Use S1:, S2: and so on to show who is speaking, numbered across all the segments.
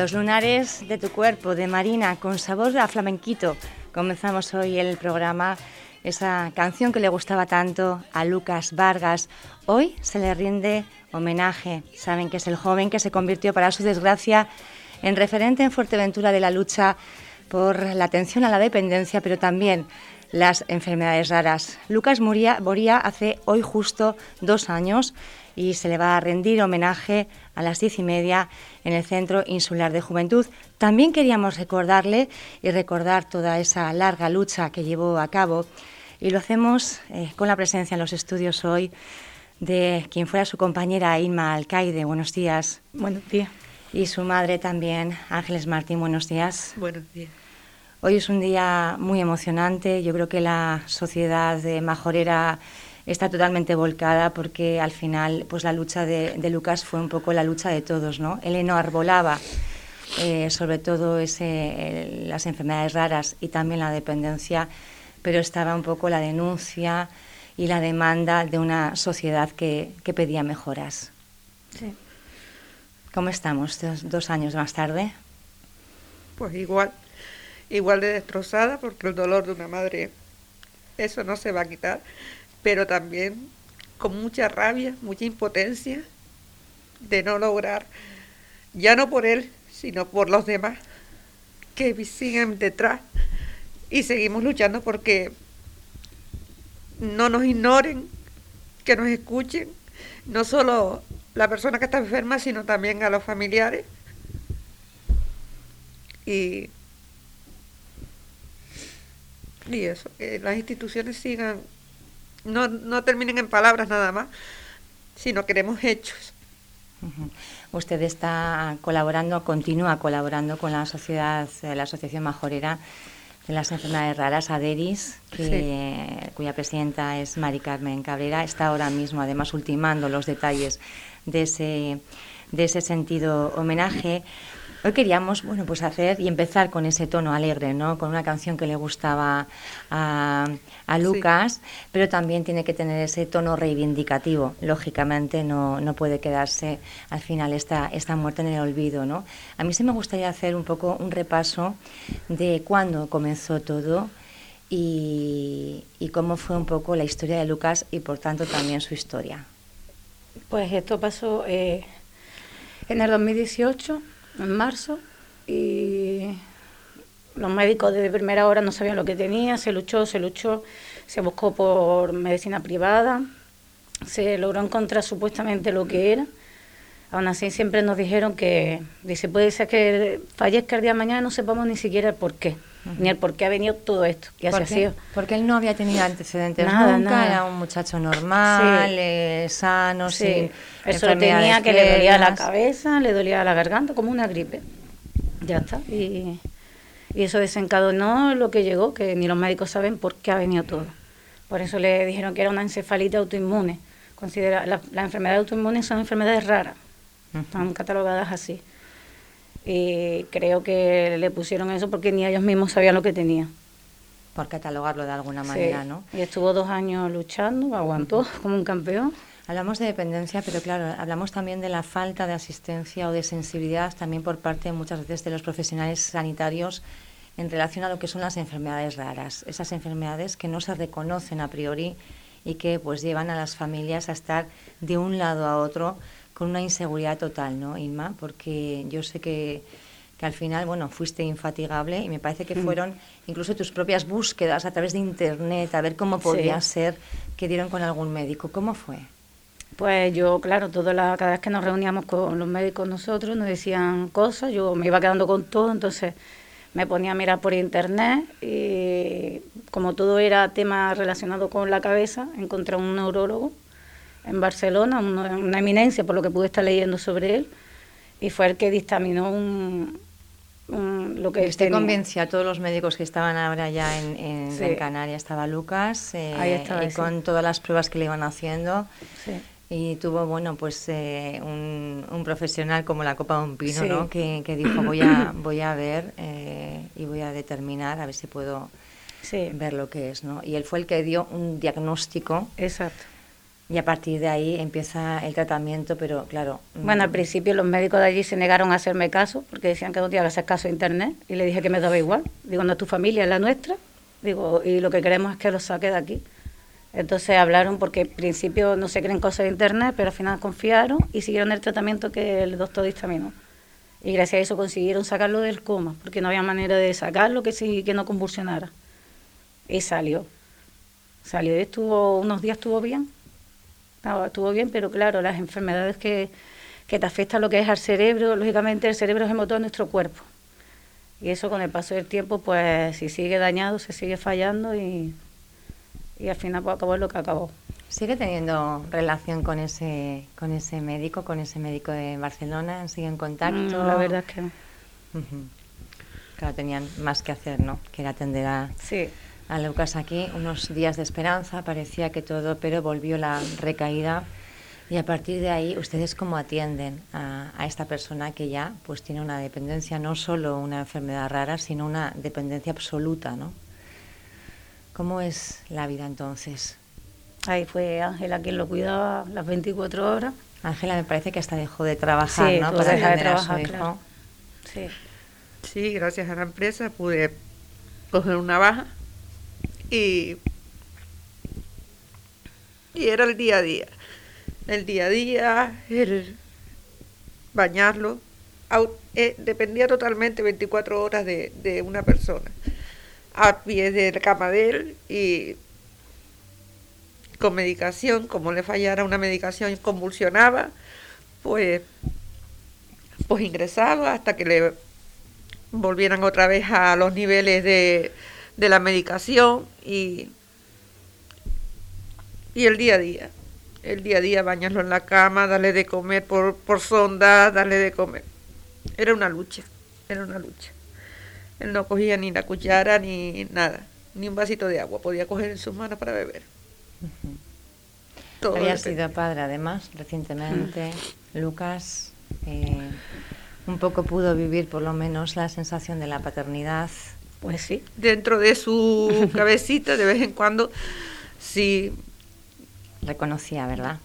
S1: Los lunares de tu cuerpo, de Marina, con sabor a flamenquito. Comenzamos hoy el programa, esa canción que le gustaba tanto a Lucas Vargas. Hoy se le rinde homenaje. Saben que es el joven que se convirtió, para su desgracia, en referente en Fuerteventura de la lucha por la atención a la dependencia, pero también las enfermedades raras. Lucas moría, moría hace hoy justo dos años y se le va a rendir homenaje a las diez y media en el Centro Insular de Juventud. También queríamos recordarle y recordar toda esa larga lucha que llevó a cabo y lo hacemos eh, con la presencia en los estudios hoy de quien fuera su compañera Inma Alcaide. Buenos días.
S2: Buenos días.
S1: Y su madre también, Ángeles Martín. Buenos días.
S2: Buenos días.
S1: Hoy es un día muy emocionante. Yo creo que la sociedad de Majorera está totalmente volcada porque al final pues la lucha de, Lucas fue un poco la lucha de todos, ¿no? Él no arbolaba eh, sobre todo ese, las enfermedades raras y también la dependencia, pero estaba un poco la denuncia y la demanda de una sociedad que, que pedía mejoras.
S2: Sí.
S1: ¿Cómo estamos dos, dos años más tarde?
S2: Pues igual, igual de destrozada porque el dolor de una madre, eso no se va a quitar pero también con mucha rabia, mucha impotencia de no lograr, ya no por él, sino por los demás que siguen detrás y seguimos luchando porque no nos ignoren, que nos escuchen, no solo la persona que está enferma, sino también a los familiares. Y, y eso, que las instituciones sigan no, no terminen en palabras nada más, sino queremos hechos.
S1: Usted está colaborando, continúa colaborando con la sociedad, eh, la Asociación Majorera de las Enfermedades Raras, ADERIS, cuya presidenta es Mari Carmen Cabrera. Está ahora mismo, además, ultimando los detalles de ese, de ese sentido homenaje. Hoy queríamos, bueno, pues hacer y empezar con ese tono alegre, ¿no? Con una canción que le gustaba a, Lucas, pero también tiene que tener ese tono reivindicativo. Lógicamente no, no puede quedarse al final esta, esta muerte en el olvido, ¿no? A mí sí me gustaría hacer un poco un repaso de cuándo comenzó todo y, cómo fue un poco la historia de Lucas y por tanto también su historia.
S3: Pues esto pasó eh, en el 2018 en marzo y los médicos de primera hora no sabían lo que tenía, se luchó, se luchó, se buscó por medicina privada, se logró encontrar supuestamente lo que era. Aún así siempre nos dijeron que, dice, puede ser que fallezca el día de mañana y no sepamos ni siquiera el por qué, ni el por qué ha venido todo esto, que
S1: ¿Por
S3: sido.
S1: Porque él no había tenido antecedentes nada, nunca, era un muchacho normal, eh, sano, sí.
S3: Eso tenía que le dolía la cabeza, le dolía la garganta, como una gripe. Ya está. Y, y eso desencadenó lo que llegó, que ni los médicos saben por qué ha venido todo. Por eso le dijeron que era una encefalitis autoinmune. Considera, las enfermedades autoinmunes son enfermedades raras, están catalogadas así. Y creo que le pusieron eso porque ni ellos mismos sabían lo que tenía.
S1: Por catalogarlo de alguna manera, ¿no?
S3: Y estuvo dos años luchando, aguantó como un campeón.
S1: Hablamos de dependencia, pero claro, hablamos también de la falta de asistencia o de sensibilidad también por parte muchas veces de los profesionales sanitarios en relación a lo que son las enfermedades raras, esas enfermedades que no se reconocen a priori y que pues llevan a las familias a estar de un lado a otro con una inseguridad total, ¿no, Inma? Porque yo sé que, que al final, bueno, fuiste infatigable y me parece que mm. fueron incluso tus propias búsquedas a través de Internet, a ver cómo podía ser que dieron con algún médico. ¿Cómo fue?
S3: Pues yo, claro, toda la, cada vez que nos reuníamos con los médicos nosotros nos decían cosas, yo me iba quedando con todo, entonces me ponía a mirar por internet y como todo era tema relacionado con la cabeza, encontré un neurólogo en Barcelona, una, eminencia por lo que pude estar leyendo sobre él, y fue el que dictaminó un, lo que
S1: Usted convenció a todos los médicos que estaban ahora ya en, en, Canarias, estaba Lucas,
S3: eh,
S1: y con todas las pruebas que le iban haciendo. Sí. Y tuvo bueno pues eh, un, profesional como la copa de un pino ¿no? que, dijo voy a voy a ver eh, y voy a determinar a ver si puedo ver lo que es no y él fue el que dio un diagnóstico
S3: exacto
S1: Y a partir de ahí empieza el tratamiento, pero claro.
S3: Bueno, al principio los médicos de allí se negaron a hacerme caso porque decían que no tenía que hacer caso a internet y le dije que me daba igual. Digo, no es tu familia, es la nuestra. Digo, y lo que queremos es que lo saque de aquí. Entonces hablaron porque al principio no se creen cosas de internet, pero al final confiaron y siguieron el tratamiento que el doctor dictaminó. Y gracias a eso consiguieron sacarlo del coma, porque no había manera de sacarlo que, sí, que no convulsionara. Y salió. Salió y estuvo, unos días estuvo bien. Estuvo bien, pero claro, las enfermedades que, que te afectan lo que es al cerebro, lógicamente el cerebro es el motor de nuestro cuerpo. Y eso con el paso del tiempo, pues si sigue dañado, se sigue fallando y, y al final pues, acabó lo que acabó.
S1: ¿Sigue teniendo relación con ese, con ese médico, con ese médico de Barcelona? ¿Sigue en contacto?
S3: Mm, la verdad es que no.
S1: Claro, tenían más que hacer, ¿no? Que era atender a, a Lucas aquí. Unos días de esperanza, parecía que todo, pero volvió la recaída. Y a partir de ahí, ¿ustedes cómo atienden a, a, esta persona que ya pues tiene una dependencia, no solo una enfermedad rara, sino una dependencia absoluta, ¿no? ¿Cómo es la vida entonces?
S3: Ahí fue Ángela quien lo cuidaba las 24 horas.
S1: Ángela me parece que hasta dejó de trabajar, ¿no?
S3: Para dejar de trabajar, Claro.
S2: Sí. sí, gracias a la empresa pude coger una baja y, y era el día a día. El día a día, el bañarlo, eh, dependía totalmente 24 horas de, de una persona a pie de la cama de él y con medicación, como le fallara una medicación, convulsionaba, pues, pues ingresaba hasta que le volvieran otra vez a los niveles de, de la medicación y, y el día a día. El día a día bañarlo en la cama, darle de comer por, por sonda, darle de comer. Era una lucha, era una lucha. Él no cogía ni la cuchara ni nada, ni un vasito de agua, podía coger en sus manos para beber.
S1: Había sido padre además recientemente. Lucas eh, un poco pudo vivir por lo menos la sensación de la paternidad.
S2: Pues sí, dentro de su cabecita de vez en cuando sí.
S1: Reconocía, ¿verdad?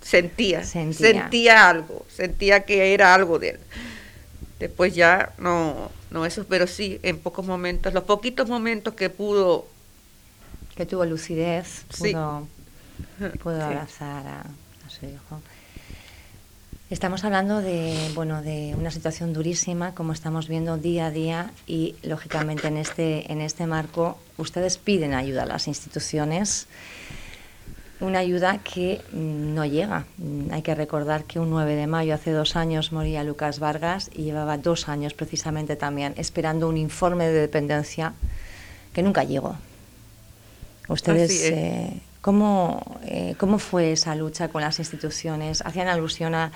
S2: Sentía, sentía, sentía algo, sentía que era algo de él. Después ya no, no eso, pero sí, en pocos momentos, los poquitos momentos que pudo...
S1: Que tuvo lucidez, pudo, pudo abrazar a, su hijo. Estamos hablando de, bueno, de una situación durísima, como estamos viendo día a día, y lógicamente en este, en este marco ustedes piden ayuda a las instituciones una ayuda que no llega. Hay que recordar que un 9 de mayo, hace dos años, moría Lucas Vargas y llevaba dos años precisamente también esperando un informe de dependencia que nunca llegó. Ustedes, eh, ¿cómo, eh, ¿cómo fue esa lucha con las instituciones? ¿Hacían alusión a,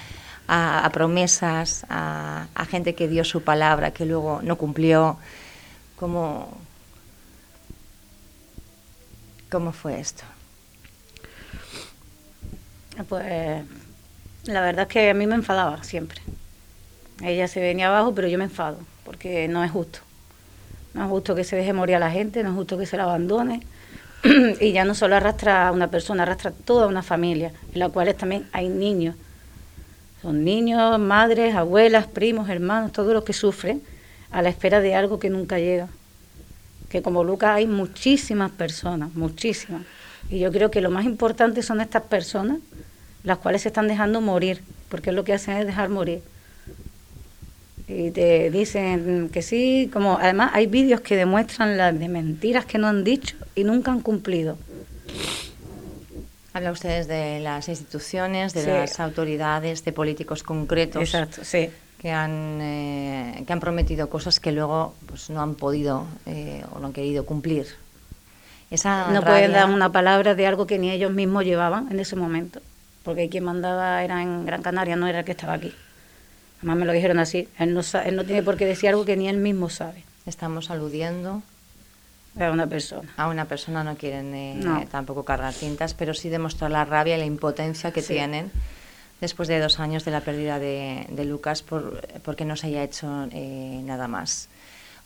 S1: promesas, a, a, gente que dio su palabra, que luego no cumplió? ¿Cómo, cómo fue esto?
S3: Pues la verdad es que a mí me enfadaba siempre. Ella se venía abajo, pero yo me enfado, porque no es justo. No es justo que se deje morir a la gente, no es justo que se la abandone. y ya no solo arrastra a una persona, arrastra a toda una familia, en la cual también hay niños. Son niños, madres, abuelas, primos, hermanos, todos los que sufren a la espera de algo que nunca llega. Que como Lucas hay muchísimas personas, muchísimas. Y yo creo que lo más importante son estas personas las cuales se están dejando morir, porque lo que hacen es dejar morir. Y te dicen que sí, como además hay vídeos que demuestran las de mentiras que no han dicho y nunca han cumplido.
S1: Habla ustedes de las instituciones, de las autoridades, de políticos concretos
S3: sí.
S1: que, han, eh, que han prometido cosas que luego pues, no han podido eh, o no han querido cumplir.
S3: Esa no pueden dar una palabra de algo que ni ellos mismos llevaban en ese momento porque quien mandaba era en Gran Canaria, no era el que estaba aquí. Además me lo dijeron así, él no, él no tiene por qué decir algo que ni él mismo sabe.
S1: Estamos aludiendo
S3: a una persona.
S1: A una persona no quieren eh, tampoco cargar tintas, pero sí demostrar la rabia y la impotencia que tienen después de dos años de la pérdida de, Lucas por, porque no se haya hecho eh, nada más.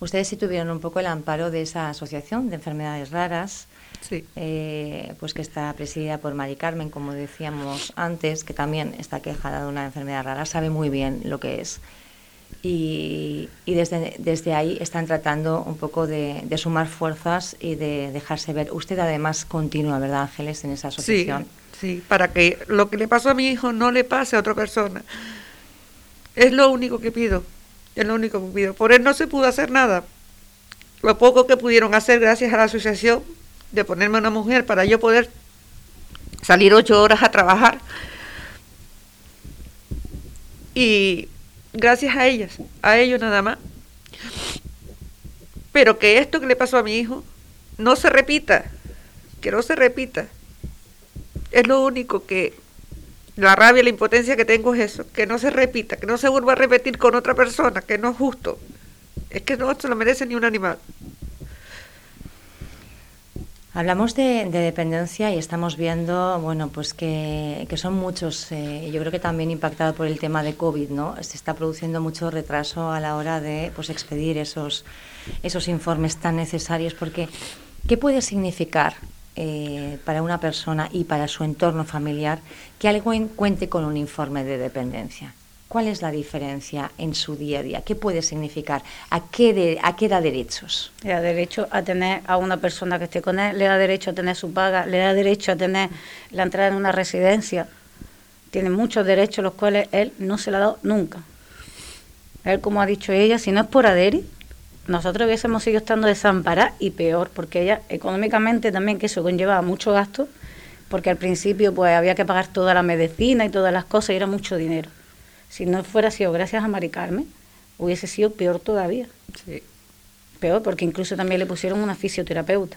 S1: Ustedes sí tuvieron un poco el amparo de esa asociación de enfermedades raras,
S2: Sí.
S1: eh, pues que está presidida por Mari Carmen, como decíamos antes, que también está quejada de una enfermedad rara, sabe muy bien lo que es. Y, y desde, desde ahí están tratando un poco de, de sumar fuerzas y de dejarse ver. Usted además continúa, ¿verdad, Ángeles, en esa
S2: Sí,
S1: asociación?
S2: sí, para que lo que le pasó a mi hijo no le pase a otra persona. Es lo único que pido, es lo único que pido. Por él no se pudo hacer nada. Lo poco que pudieron hacer gracias a la asociación de ponerme una mujer para yo poder salir ocho horas a trabajar. Y gracias a ellas, a ellos nada más. Pero que esto que le pasó a mi hijo no se repita, que no se repita. Es lo único que la rabia, la impotencia que tengo es eso, que no se repita, que no se vuelva a repetir con otra persona, que no es justo. Es que no se lo merece ni un animal.
S1: Hablamos de, de dependencia y estamos viendo, bueno, pues que, que son muchos, eh, yo creo que también impactado por el tema de COVID, ¿no? Se está produciendo mucho retraso a la hora de, pues, expedir esos, esos informes tan necesarios, porque ¿qué puede significar eh, para una persona y para su entorno familiar que alguien cuente con un informe de dependencia? ¿Cuál es la diferencia en su día a día? ¿Qué puede significar? ¿A qué, da derechos?
S3: Le da derecho a tener a una persona que esté con él, le da derecho a tener su paga, le da derecho a tener la entrada en una residencia. Tiene muchos derechos los cuales él no se le ha dado nunca. Él, como ha dicho ella, si no es por Aderi, nosotros hubiésemos seguido estando desamparados y peor, porque ella económicamente también, que eso conllevaba mucho gasto, porque al principio pues había que pagar toda la medicina y todas las cosas y era mucho dinero. Si no fuera sido gracias a Mari Carmen, hubiese sido peor todavía.
S2: Sí.
S3: Peor, porque incluso también le pusieron una fisioterapeuta.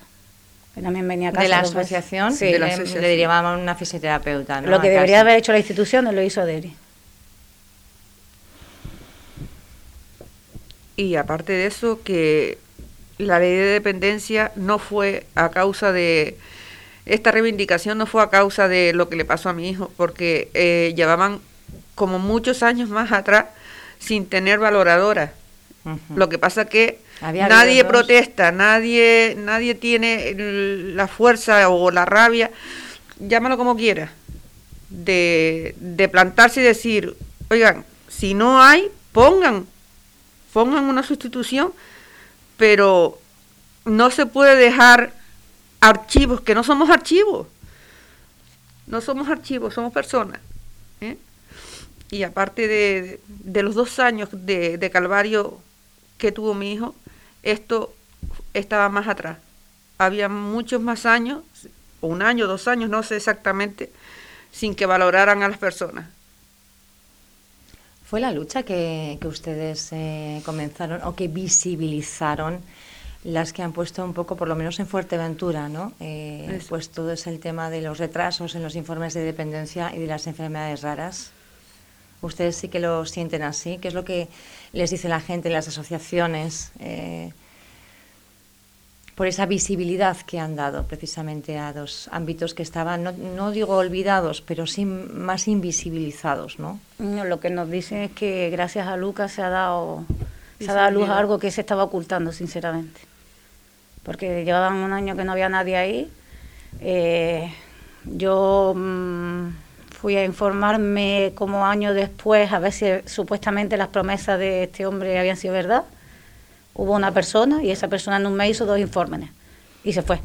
S3: Que también venía a casa
S1: de la asociación,
S3: Sí.
S2: De la
S1: le,
S2: asociación.
S1: le derivaban a una fisioterapeuta. ¿no?
S3: Lo que debería haber hecho la institución lo hizo Aderi.
S2: Y aparte de eso, que la ley de dependencia no fue a causa de, esta reivindicación no fue a causa de lo que le pasó a mi hijo, porque eh, llevaban como muchos años más atrás sin tener valoradora. Lo que pasa que
S1: Había
S2: nadie protesta, nadie, nadie tiene la fuerza o la rabia, llámalo como quiera, de, de plantarse y decir, oigan, si no hay, pongan, pongan una sustitución, pero no se puede dejar archivos, que no somos archivos, no somos archivos, somos personas. ¿eh? Y aparte de, de los dos años de, de calvario que tuvo mi hijo, esto estaba más atrás. Había muchos más años, un año, dos años, no sé exactamente, sin que valoraran a las personas.
S1: ¿Fue la lucha que, que ustedes eh, comenzaron o que visibilizaron las que han puesto un poco, por lo menos en Fuerteventura, ¿no? Eh, pues todo es el tema de los retrasos en los informes de dependencia y de las enfermedades raras. Ustedes sí que lo sienten así. ¿Qué es lo que les dice la gente en las asociaciones? eh, por esa visibilidad que han dado precisamente a dos ámbitos que estaban, no, no digo olvidados, pero sí más invisibilizados, ¿no?
S3: No, lo que nos dicen es que gracias a Lucas se ha dado, se ha dado a luz a algo que se estaba ocultando, sinceramente. Porque llevaban un año que no había nadie ahí. Eh, yo mm, fui a informarme como año después a ver si supuestamente las promesas de este hombre habían sido verdad. Hubo una persona y esa persona en un mes hizo dos informes y se fue.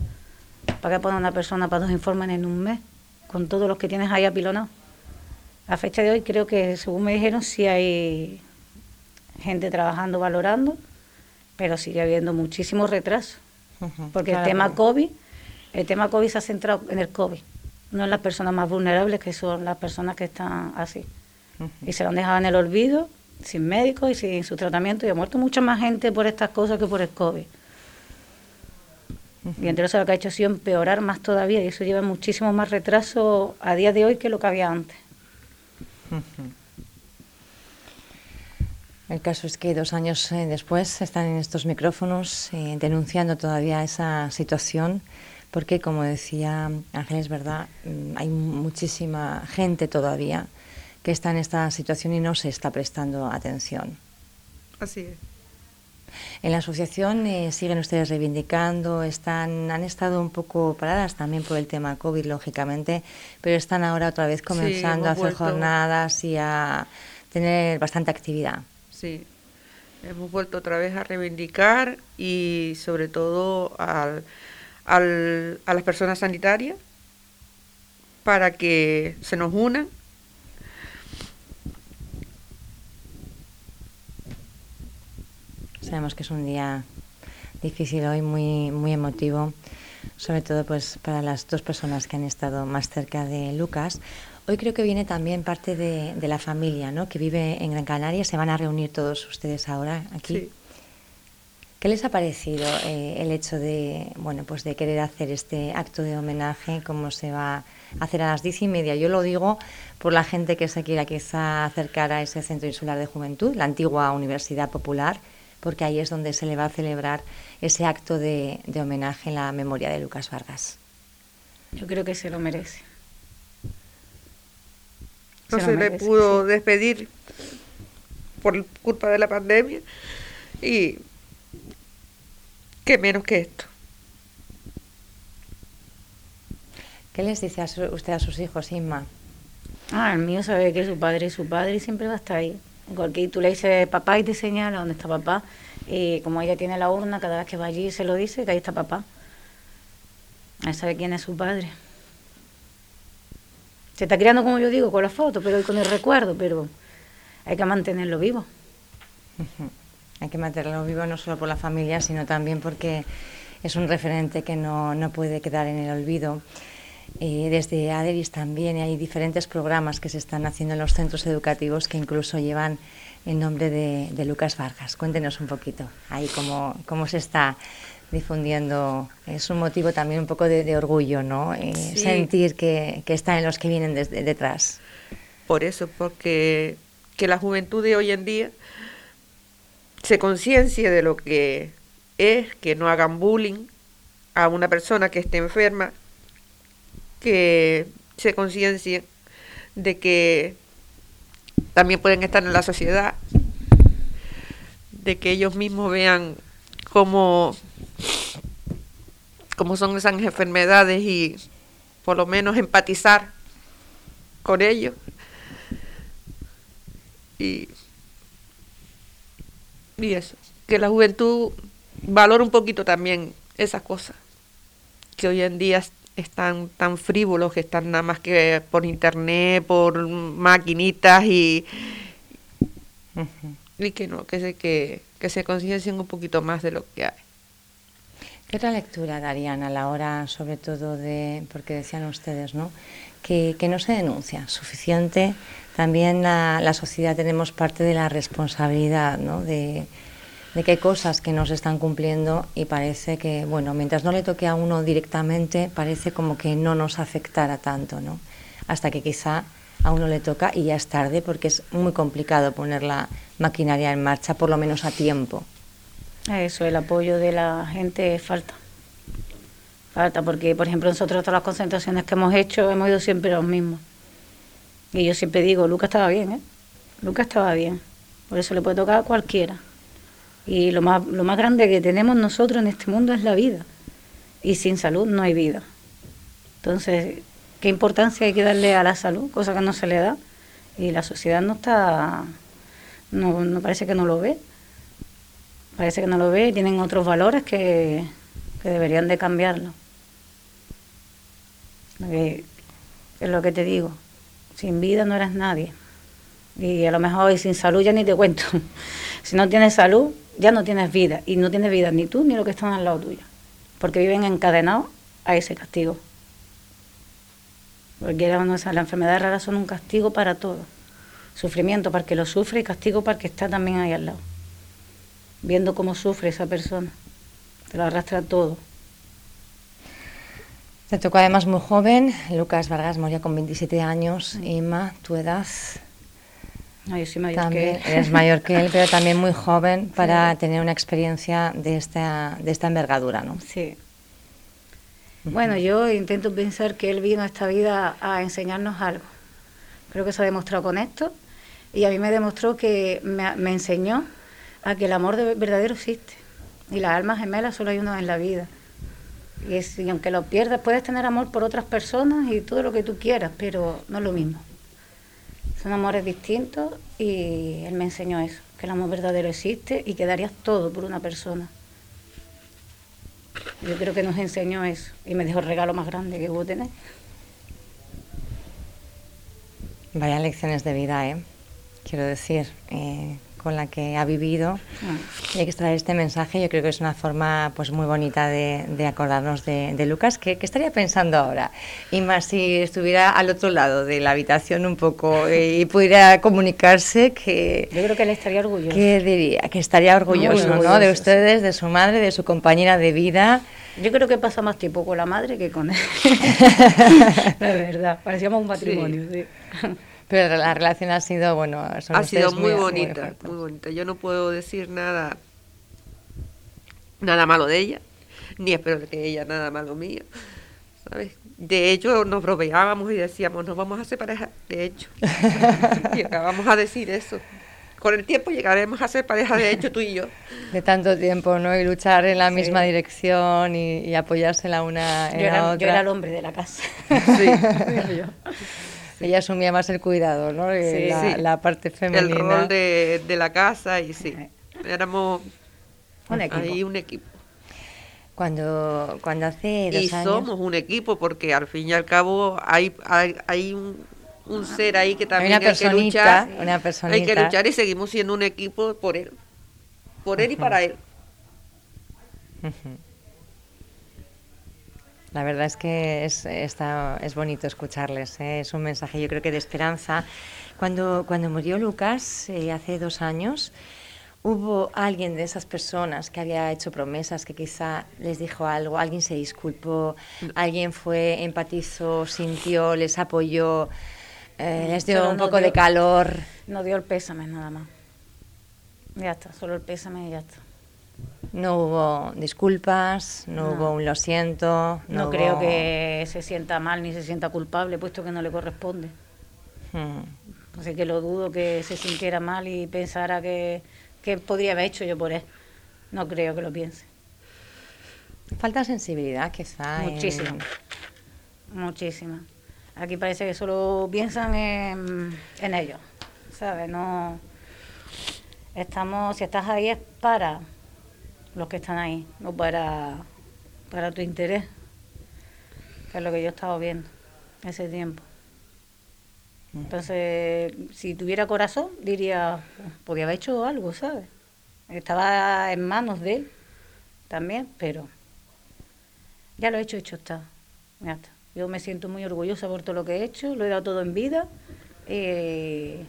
S3: ¿Para qué poner una persona para dos informes en un mes? Con todos los que tienes ahí apilonados. A fecha de hoy creo que, según me dijeron, sí hay gente trabajando, valorando, pero sigue habiendo muchísimo retraso. Porque
S1: claro,
S3: el tema COVID, el tema COVID se ha centrado en el COVID, no en las personas más vulnerables, que son las personas que están así. Y se lo han dejado en el olvido, sin médicos y sin su tratamiento, y ha muerto mucha más gente por estas cosas que por el COVID. Y entre eso lo que ha hecho ha sido empeorar más todavía, y eso lleva muchísimo más retraso a día de hoy que lo que había antes.
S1: El caso es que dos años eh, después están en estos micrófonos eh, denunciando todavía esa situación, porque como decía Ángel, es verdad, mm, hay muchísima gente todavía que está en esta situación y no se está prestando atención.
S2: Así es.
S1: En la asociación eh, siguen ustedes reivindicando, están, han estado un poco paradas también por el tema COVID, lógicamente, pero están ahora otra vez comenzando a hacer jornadas y a tener bastante actividad.
S2: Sí, hemos vuelto otra vez a reivindicar y sobre todo al, al, a las personas sanitarias para que se nos unan
S1: Sabemos que es un día difícil hoy, muy, muy emotivo, sobre todo pues para las dos personas que han estado más cerca de Lucas. Hoy creo que viene también parte de, la familia, ¿no? Que vive en Gran Canaria. Se van a reunir todos ustedes ahora aquí. ¿Qué les ha parecido eh, el hecho de, bueno, pues de querer hacer este acto de homenaje? ¿Cómo se va a hacer a las diez y media? Yo lo digo por la gente que se quiera quizá acercar a ese centro insular de juventud, la antigua Universidad Popular porque ahí es donde se le va a celebrar ese acto de, homenaje en la memoria de Lucas Vargas.
S3: Yo creo que se lo merece.
S2: No se, le pudo despedir por culpa de la pandemia y qué menos que esto.
S1: ¿Qué les dice usted a sus hijos, Inma?
S3: Ah, el mío sabe que su padre es su padre y siempre va a estar ahí. Cualquier, tú le dices papá y te señala dónde está papá. Y como ella tiene la urna, cada vez que va allí se lo dice que ahí está papá. Él sabe quién es su padre. Se está criando, como yo digo, con la foto, pero con el recuerdo, pero hay que mantenerlo vivo.
S1: Hay que mantenerlo vivo no solo por la familia, sino también porque es un referente que no, no puede quedar en el olvido. Eh, desde ADERIS también hay diferentes programas que se están haciendo en los centros educativos que incluso llevan el nombre de, Lucas Vargas. Cuéntenos un poquito ahí cómo, cómo se está difundiendo. Es un motivo también un poco de, orgullo, ¿no? Eh, sentir que, que están en los que vienen detrás.
S2: Por eso, porque que la juventud de hoy en día se conciencie de lo que es, que no hagan bullying a una persona que esté enferma, que se conciencien de que también pueden estar en la sociedad, de que ellos mismos vean cómo, cómo son esas enfermedades y por lo menos empatizar con ellos. Y, y eso, que la juventud valore un poquito también esas cosas que hoy en día están tan frívolos que están nada más que por internet, por maquinitas y, y que no, que se, que, que se conciencien un poquito más de lo que hay.
S1: ¿Qué otra lectura darían a la hora, sobre todo de, porque decían ustedes, ¿no? Que, que no se denuncia suficiente. También la, la sociedad tenemos parte de la responsabilidad, ¿no? De, de hay cosas que no se están cumpliendo y parece que, bueno, mientras no le toque a uno directamente, parece como que no nos afectara tanto, ¿no? Hasta que quizá a uno le toca y ya es tarde porque es muy complicado poner la maquinaria en marcha, por lo menos a tiempo.
S3: Eso, el apoyo de la gente falta. Falta porque, por ejemplo, nosotros todas las concentraciones que hemos hecho hemos ido siempre los mismos. Y yo siempre digo, Lucas estaba bien, ¿eh? Lucas estaba bien. Por eso le puede tocar a cualquiera. Y lo más, lo más grande que tenemos nosotros en este mundo es la vida. Y sin salud no hay vida. Entonces, ¿qué importancia hay que darle a la salud? Cosa que no se le da. Y la sociedad no está, no, no parece que no lo ve. Parece que no lo ve y tienen otros valores que, que deberían de cambiarlo. es lo que te digo. Sin vida no eres nadie. Y a lo mejor y sin salud ya ni te cuento. si no tienes salud, ya no tienes vida, y no tienes vida ni tú ni los que están al lado tuyo, porque viven encadenados a ese castigo. Porque las enfermedades raras son un castigo para todo. Sufrimiento para el que lo sufre y castigo para el que está también ahí al lado. Viendo cómo sufre esa persona. Te lo arrastra todo.
S1: Te tocó además muy joven. Lucas Vargas moría con 27 años. Emma, tu edad.
S3: No, yo soy mayor que él.
S1: Eres mayor que él, pero también muy joven para tener una experiencia de esta, de esta envergadura, ¿no?
S3: Sí. Bueno, yo intento pensar que él vino a esta vida a enseñarnos algo. Creo que se ha demostrado con esto. Y a mí me demostró que me, me enseñó a que el amor de verdadero existe. Y las almas gemelas solo hay una en la vida. Y, es, y aunque lo pierdas, puedes tener amor por otras personas y todo lo que tú quieras, pero no es lo mismo. Son amores distintos y él me enseñó eso, que el amor verdadero existe y que darías todo por una persona. Yo creo que nos enseñó eso y me dejó el regalo más grande que puedo tener.
S1: Vaya lecciones de vida, ¿eh? Quiero decir, eh, con la que ha vivido. Y hay que extraer este mensaje. Yo creo que es una forma pues muy bonita de, de acordarnos de, de Lucas. ¿Qué, ¿Qué, estaría pensando ahora? Y más si estuviera al otro lado de la habitación un poco eh, y pudiera comunicarse que...
S3: Yo creo que él estaría orgulloso.
S1: ¿Qué diría? Que estaría orgulloso, orgulloso ¿no? De ustedes, de su madre, de su compañera de vida.
S3: Yo creo que pasa más tiempo con la madre que con él. la verdad, parecíamos un matrimonio. Sí. Sí.
S1: Pero la relación ha sido, bueno,
S2: ha sido muy, muy bonita, muy, muy, bonita. Yo no puedo decir nada, nada malo de ella, ni espero que ella nada malo mío, ¿sabes? De hecho, nos bromeábamos y decíamos, nos vamos a separar, de hecho. y acabamos a decir eso. Con el tiempo llegaremos a ser pareja, de hecho, tú y yo.
S1: De tanto tiempo, ¿no? Y luchar en la sí. misma dirección y, y, apoyarse la una en
S3: yo era,
S1: la otra.
S3: Yo era el hombre de la casa.
S2: Sí.
S1: Sí. Ella asumía más el cuidado, ¿no? Sí, la, sí. la, parte femenina.
S2: El rol de, de, la casa y sí. Éramos
S3: un equipo.
S2: ahí un equipo.
S1: Cuando, cuando hace dos
S2: y
S1: años...
S2: somos un equipo porque al fin y al cabo hay, hay, hay un, un ser ahí que también hay,
S1: una
S2: hay que luchar.
S1: Una personita.
S2: Hay que luchar y seguimos siendo un equipo por él. Por él uh -huh. y para él.
S1: Uh -huh. La verdad es que es, está, es bonito escucharles, ¿eh? es un mensaje yo creo que de esperanza. Cuando, cuando murió Lucas eh, hace dos años, hubo alguien de esas personas que había hecho promesas, que quizá les dijo algo, alguien se disculpó, alguien fue, empatizó, sintió, les apoyó, eh, les dio
S3: Solo
S1: un
S3: no
S1: poco
S3: dio-
S1: de calor.
S3: No dio el pésame nada más. Ya está, solo el pésame y ya está.
S1: No hubo disculpas, no,
S3: No.
S1: hubo un lo siento.
S3: No,
S1: No,
S3: creo
S1: hubo-
S3: que se sienta mal ni se sienta culpable, puesto que no le corresponde.
S1: Hmm.
S3: Así que lo dudo que se sintiera mal y pensara que, que podría haber hecho yo por él. No creo que lo piense.
S1: Falta sensibilidad, quizá. en-
S3: Muchísima. Muchísima. Aquí parece que solo piensan en, en ellos, ¿sabes? No. Estamos, si estás ahí es para los que están ahí, no para, para tu interés, que es lo que yo he estado viendo ese tiempo. Entonces, si tuviera corazón, diría, podía haber hecho algo, ¿sabes? Estaba en manos de él también, pero ya lo he hecho, hecho está. Ya está. Yo me siento muy orgullosa por todo lo que he hecho, lo he dado todo en vida. y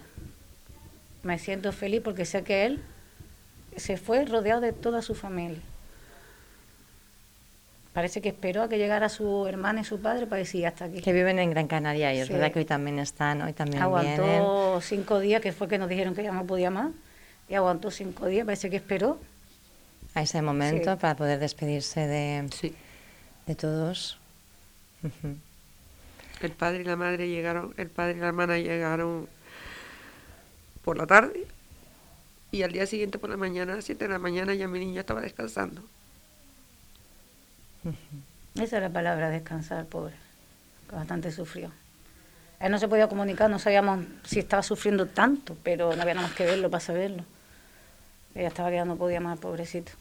S3: me siento feliz porque sé que él se fue rodeado de toda su familia. Parece que esperó a que llegara su hermana y su padre para decir hasta aquí.
S1: Que viven en Gran Canaria y es
S3: Sí.
S1: verdad que hoy también están, hoy también vienen.
S3: Aguantó cinco días, que fue que nos dijeron que ya no podía más. Y aguantó cinco días, parece que esperó.
S1: a ese momento
S3: Sí.
S1: para poder despedirse de,
S2: Sí.
S1: de todos.
S2: El padre y la madre llegaron, el padre y la hermana llegaron por la tarde y al día siguiente por la mañana, a las 7 de la mañana, ya mi niña estaba descansando.
S3: Esa es la palabra, descansar, pobre. que Bastante sufrió. Él no se podía comunicar, no sabíamos si estaba sufriendo tanto, pero no había nada más que verlo para saberlo. Ella estaba que ya no podía más, pobrecito.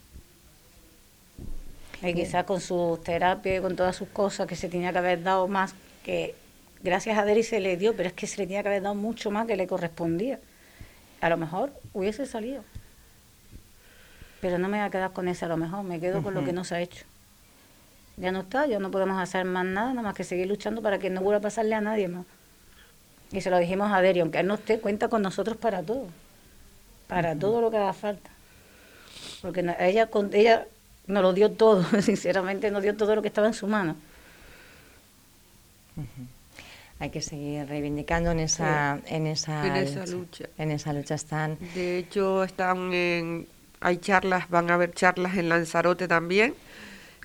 S3: Y quizás con sus terapias y con todas sus cosas que se tenía que haber dado más, que gracias a Deri se le dio, pero es que se le tenía que haber dado mucho más que le correspondía. A lo mejor hubiese salido. Pero no me voy a quedar con ese a lo mejor, me quedo con lo que no se ha hecho. Ya no está, ya no podemos hacer más nada, nada más que seguir luchando para que no vuelva a pasarle a nadie más. Y se lo dijimos a Deri, aunque él no esté, cuenta con nosotros para todo. Para todo lo que haga falta. Porque no- ella, con, ella nos lo dio todo, sinceramente nos dio todo lo que estaba en su mano.
S1: Hay que seguir reivindicando en esa, en esa,
S2: En esa lucha.
S1: En esa lucha están.
S2: De hecho, están en, hay charlas, van a haber charlas en Lanzarote también,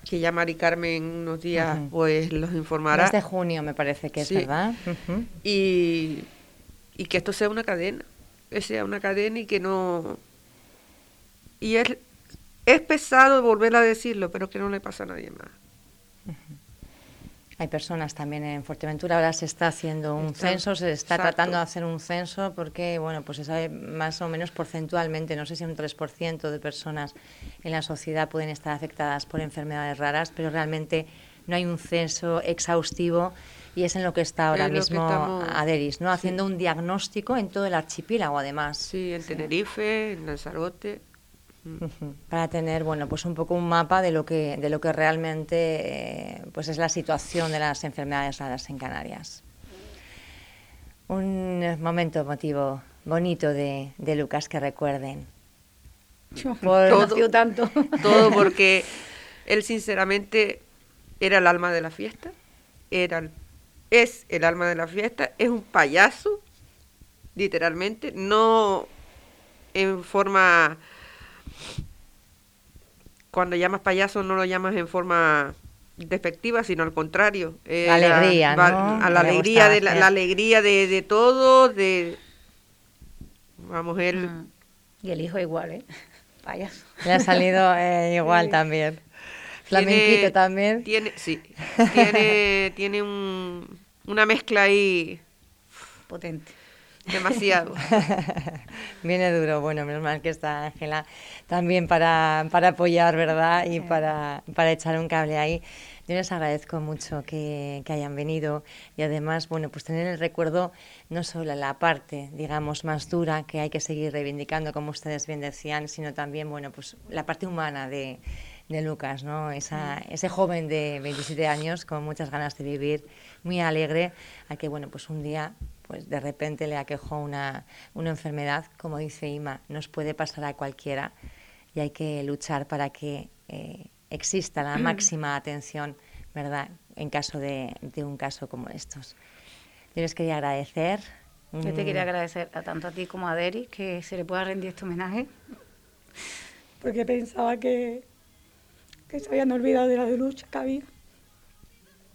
S2: que ya Mari Carmen unos días pues los informará.
S1: Desde junio me parece que es. ¿verdad?
S2: Y, y que esto sea una cadena, que sea una cadena y que no y es, es pesado volver a decirlo, pero que no le pasa a nadie más.
S1: Hay personas también en Fuerteventura, ahora se está haciendo un censo, se está tratando de hacer un censo porque, bueno, pues se sabe más o menos porcentualmente, no sé si un 3% de personas en la sociedad pueden estar afectadas por enfermedades raras, pero realmente no hay un censo exhaustivo y es en lo que está ahora mismo Aderis, ¿no? Haciendo un diagnóstico en todo el archipiélago, además.
S2: Sí, en Tenerife, en Lanzarote.
S1: Para tener, bueno, pues un poco un mapa de lo que, de lo que realmente eh, pues es la situación de las enfermedades raras en Canarias. Un momento emotivo bonito de, de Lucas que recuerden.
S2: todo, tanto. Todo porque él sinceramente era el alma de la fiesta, era es el alma de la fiesta, es un payaso, literalmente, no en forma cuando llamas payaso no lo llamas en forma despectiva, sino al contrario.
S1: la alegría, ¿no?
S2: A la alegría, de la, alegría de, de, todo, de... Vamos, él... Mm.
S3: Y el hijo igual, ¿eh? Payaso.
S1: Le ha salido eh, igual también. Flamenquito también.
S2: Tiene, sí, tiene, tiene un, una mezcla ahí...
S3: Potente.
S2: Demasiado.
S1: Viene duro, bueno, menos mal que está Ángela también para, para apoyar, ¿verdad? Y para, para echar un cable ahí. Yo les agradezco mucho que, que, hayan venido y además, bueno, pues tener el recuerdo no solo la parte, digamos, más dura que hay que seguir reivindicando, como ustedes bien decían, sino también, bueno, pues la parte humana de, de Lucas, ¿no? Esa, ese joven de 27 años con muchas ganas de vivir, muy alegre, a que, bueno, pues un día pues de repente le aquejó una, una enfermedad, como dice Ima, nos puede pasar a cualquiera y hay que luchar para que eh, exista la máxima atención, ¿verdad?, en caso de, de, un caso como estos. Yo les quería agradecer.
S3: Yo te quería agradecer a tanto a ti como a Deri que se le pueda rendir este homenaje, porque pensaba que, que se habían olvidado de la lucha que había.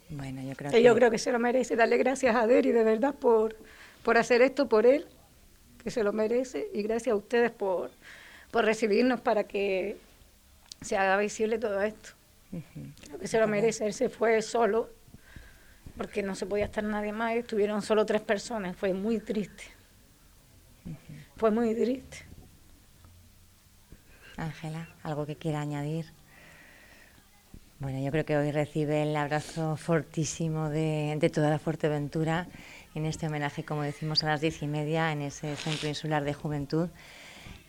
S1: Bueno, yo creo
S3: que, yo creo que se lo merece. Darle gracias a Deri de verdad por, por hacer esto por él, que se lo merece, y gracias a ustedes por, por recibirnos para que se haga visible todo esto. Creo que se lo merece. Él se fue solo porque no se podía estar nadie más. Estuvieron solo tres personas. Fue muy triste. Fue muy triste.
S1: Ángela, ¿algo que quiera añadir? Bueno, yo creo que hoy recibe el abrazo fortísimo de, de, toda la Fuerteventura en este homenaje, como decimos, a las diez y media en ese Centro Insular de Juventud.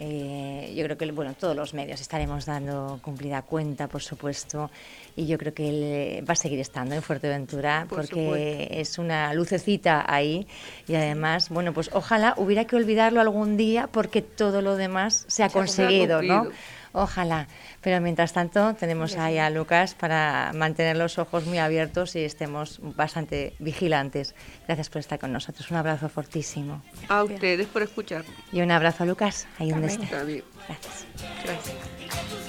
S1: Eh, yo creo que bueno, todos los medios estaremos dando cumplida cuenta, por supuesto, y yo creo que él va a seguir estando en Fuerteventura porque es una lucecita ahí y además, bueno, pues ojalá hubiera que olvidarlo algún día porque todo lo demás se ha conseguido, ¿no? Ojalá. Pero mientras tanto tenemos ahí a Lucas para mantener los ojos muy abiertos y estemos bastante vigilantes. Gracias por estar con nosotros. Un abrazo fortísimo.
S2: A ustedes por escuchar.
S1: Y un abrazo a Lucas, ahí donde esté.
S2: Gracias. Gracias.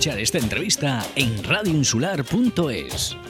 S4: Escuchar esta entrevista en radioinsular.es.